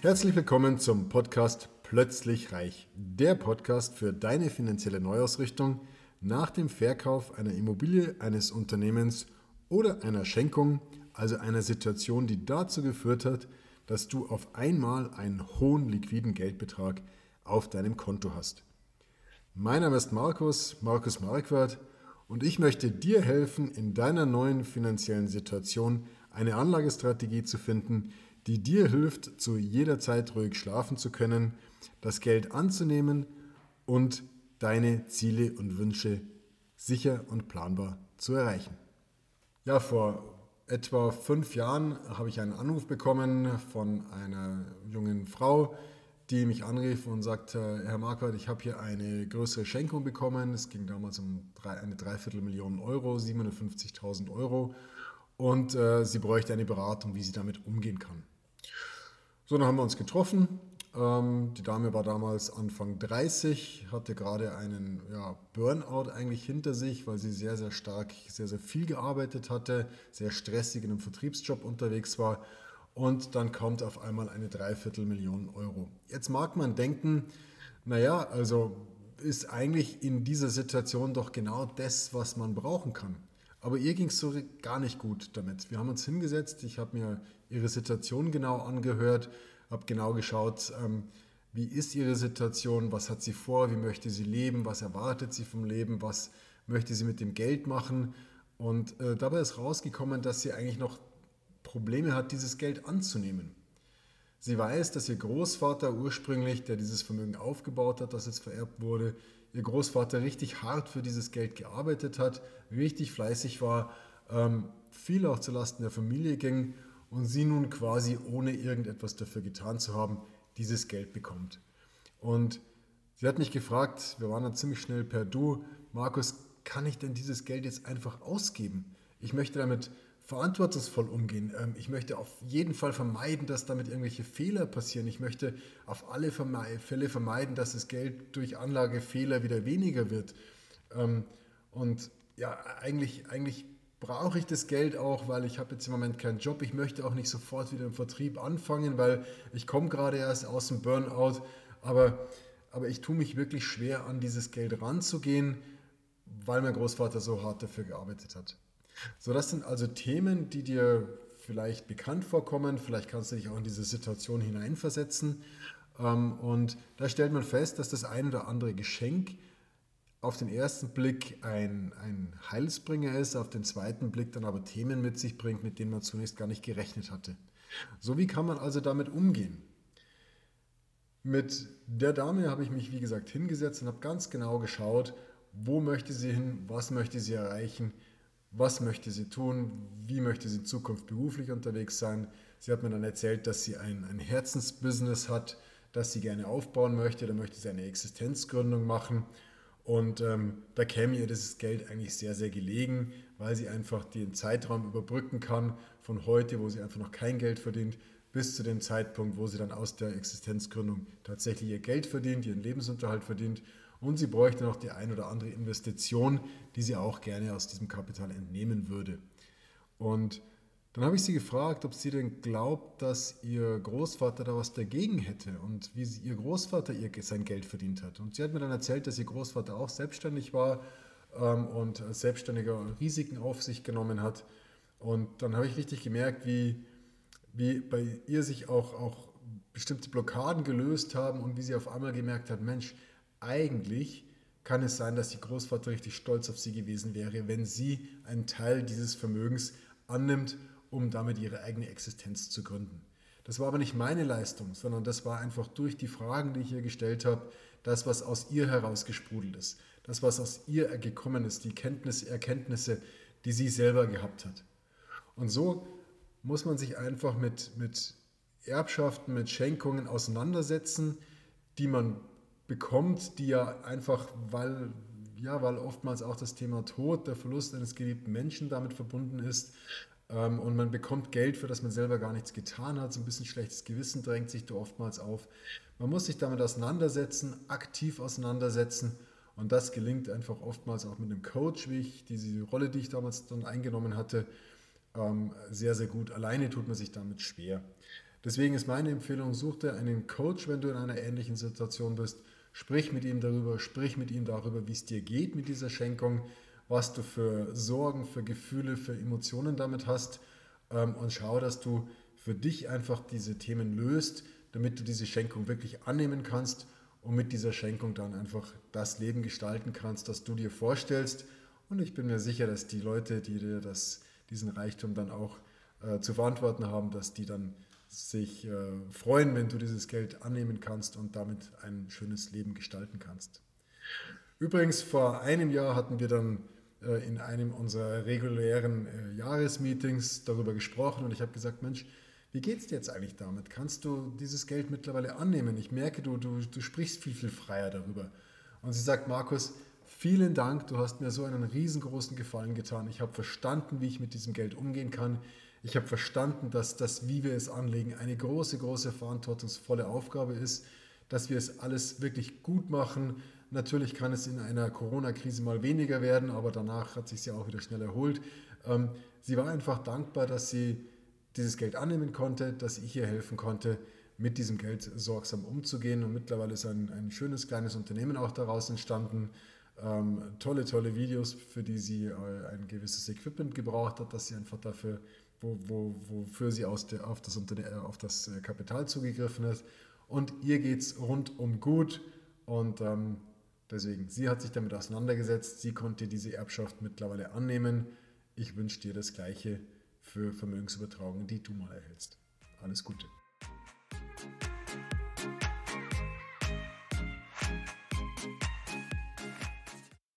Herzlich willkommen zum Podcast Plötzlich Reich, der Podcast für deine finanzielle Neuausrichtung nach dem Verkauf einer Immobilie, eines Unternehmens oder einer Schenkung, also einer Situation, die dazu geführt hat, dass du auf einmal einen hohen liquiden Geldbetrag auf deinem Konto hast. Mein Name ist Markus, Markus Marquardt und ich möchte dir helfen, in deiner neuen finanziellen Situation eine Anlagestrategie zu finden, die dir hilft, zu jeder Zeit ruhig schlafen zu können, das Geld anzunehmen und deine Ziele und Wünsche sicher und planbar zu erreichen. Ja, vor etwa fünf Jahren habe ich einen Anruf bekommen von einer jungen Frau, die mich anrief und sagte, Herr Marquardt, ich habe hier eine größere Schenkung bekommen. Es ging damals um eine Dreiviertelmillion Euro, 750.000 Euro. Und äh, sie bräuchte eine Beratung, wie sie damit umgehen kann. So, dann haben wir uns getroffen. Ähm, die Dame war damals Anfang 30, hatte gerade einen ja, Burnout eigentlich hinter sich, weil sie sehr, sehr stark, sehr, sehr viel gearbeitet hatte, sehr stressig in einem Vertriebsjob unterwegs war und dann kommt auf einmal eine Dreiviertelmillion Euro. Jetzt mag man denken, naja, also ist eigentlich in dieser Situation doch genau das, was man brauchen kann. Aber ihr ging es so gar nicht gut damit. Wir haben uns hingesetzt, ich habe mir ihre Situation genau angehört, habe genau geschaut, ähm, wie ist ihre Situation, was hat sie vor, wie möchte sie leben, was erwartet sie vom Leben, was möchte sie mit dem Geld machen. Und äh, dabei ist rausgekommen, dass sie eigentlich noch Probleme hat, dieses Geld anzunehmen. Sie weiß, dass ihr Großvater ursprünglich, der dieses Vermögen aufgebaut hat, das jetzt vererbt wurde, ihr Großvater richtig hart für dieses Geld gearbeitet hat, richtig fleißig war, ähm, viel auch zulasten der Familie ging und sie nun quasi ohne irgendetwas dafür getan zu haben, dieses Geld bekommt. Und sie hat mich gefragt, wir waren dann ziemlich schnell per Du, Markus, kann ich denn dieses Geld jetzt einfach ausgeben? Ich möchte damit verantwortungsvoll umgehen. Ähm, ich möchte auf jeden Fall vermeiden, dass damit irgendwelche Fehler passieren. Ich möchte auf alle Fälle vermeiden, dass das Geld durch Anlagefehler wieder weniger wird. Ähm, und ja, eigentlich, eigentlich brauche ich das Geld auch, weil ich habe jetzt im Moment keinen Job. Ich möchte auch nicht sofort wieder im Vertrieb anfangen, weil ich komme gerade erst aus dem Burnout. Aber, aber ich tue mich wirklich schwer, an dieses Geld ranzugehen, weil mein Großvater so hart dafür gearbeitet hat. So, das sind also Themen, die dir vielleicht bekannt vorkommen. Vielleicht kannst du dich auch in diese Situation hineinversetzen. Ähm, und da stellt man fest, dass das ein oder andere Geschenk auf den ersten Blick ein, ein Heilsbringer ist, auf den zweiten Blick dann aber Themen mit sich bringt, mit denen man zunächst gar nicht gerechnet hatte. So wie kann man also damit umgehen? Mit der Dame habe ich mich, wie gesagt, hingesetzt und habe ganz genau geschaut, wo möchte sie hin, was möchte sie erreichen, was möchte sie tun, wie möchte sie in Zukunft beruflich unterwegs sein. Sie hat mir dann erzählt, dass sie ein, ein Herzensbusiness hat, das sie gerne aufbauen möchte. Da möchte sie eine Existenzgründung machen. Und ähm, da käme ihr dieses Geld eigentlich sehr, sehr gelegen, weil sie einfach den Zeitraum überbrücken kann von heute, wo sie einfach noch kein Geld verdient, bis zu dem Zeitpunkt, wo sie dann aus der Existenzgründung tatsächlich ihr Geld verdient, ihren Lebensunterhalt verdient und sie bräuchte noch die ein oder andere Investition, die sie auch gerne aus diesem Kapital entnehmen würde. Und dann habe ich sie gefragt, ob sie denn glaubt, dass ihr Großvater da was dagegen hätte und wie ihr Großvater ihr sein Geld verdient hat. Und sie hat mir dann erzählt, dass ihr Großvater auch selbstständig war ähm, und als Selbstständiger Risiken auf sich genommen hat. Und dann habe ich richtig gemerkt, wie, wie bei ihr sich auch, auch bestimmte Blockaden gelöst haben und wie sie auf einmal gemerkt hat, Mensch, eigentlich kann es sein, dass die Großvater richtig stolz auf sie gewesen wäre, wenn sie einen Teil dieses Vermögens annimmt, um damit ihre eigene Existenz zu gründen. Das war aber nicht meine Leistung, sondern das war einfach durch die Fragen, die ich ihr gestellt habe, das, was aus ihr herausgesprudelt ist, das, was aus ihr gekommen ist, die Kenntnisse, Erkenntnisse, die sie selber gehabt hat. Und so muss man sich einfach mit, mit Erbschaften, mit Schenkungen auseinandersetzen, die man bekommt, die ja einfach, weil, ja, weil oftmals auch das Thema Tod, der Verlust eines geliebten Menschen damit verbunden ist. Ähm, und man bekommt Geld, für das man selber gar nichts getan hat. So ein bisschen schlechtes Gewissen drängt sich da oftmals auf. Man muss sich damit auseinandersetzen, aktiv auseinandersetzen. Und das gelingt einfach oftmals auch mit einem Coach, wie ich diese Rolle, die ich damals dann eingenommen hatte, ähm, sehr, sehr gut. Alleine tut man sich damit schwer. Deswegen ist meine Empfehlung, such dir einen Coach, wenn du in einer ähnlichen Situation bist. Sprich mit ihm darüber, sprich mit ihm darüber, wie es dir geht mit dieser Schenkung, was du für Sorgen, für Gefühle, für Emotionen damit hast ähm, und schau, dass du für dich einfach diese Themen löst, damit du diese Schenkung wirklich annehmen kannst und mit dieser Schenkung dann einfach das Leben gestalten kannst, das du dir vorstellst. Und ich bin mir sicher, dass die Leute, die dir das, diesen Reichtum dann auch äh, zu verantworten haben, dass die dann sich äh, freuen, wenn du dieses Geld annehmen kannst und damit ein schönes Leben gestalten kannst. Übrigens, vor einem Jahr hatten wir dann äh, in einem unserer regulären äh, Jahresmeetings darüber gesprochen und ich habe gesagt, Mensch, wie geht es dir jetzt eigentlich damit? Kannst du dieses Geld mittlerweile annehmen? Ich merke, du, du, du sprichst viel, viel freier darüber. Und sie sagt, Markus, vielen Dank, du hast mir so einen riesengroßen Gefallen getan. Ich habe verstanden, wie ich mit diesem Geld umgehen kann. Ich habe verstanden, dass das, wie wir es anlegen, eine große, große verantwortungsvolle Aufgabe ist, dass wir es alles wirklich gut machen. Natürlich kann es in einer Corona-Krise mal weniger werden, aber danach hat sich ja auch wieder schnell erholt. Ähm, sie war einfach dankbar, dass sie dieses Geld annehmen konnte, dass ich ihr helfen konnte, mit diesem Geld sorgsam umzugehen. Und mittlerweile ist ein, ein schönes kleines Unternehmen auch daraus entstanden. Ähm, tolle, tolle Videos, für die sie äh, ein gewisses Equipment gebraucht hat, dass sie einfach dafür wo, wo, wofür sie aus der, auf, das, äh, auf das äh, Kapital zugegriffen hat. Und ihr geht es rundum gut und ähm, deswegen, sie hat sich damit auseinandergesetzt, sie konnte diese Erbschaft mittlerweile annehmen. Ich wünsche dir das Gleiche für Vermögensübertragungen, die du mal erhältst. Alles Gute.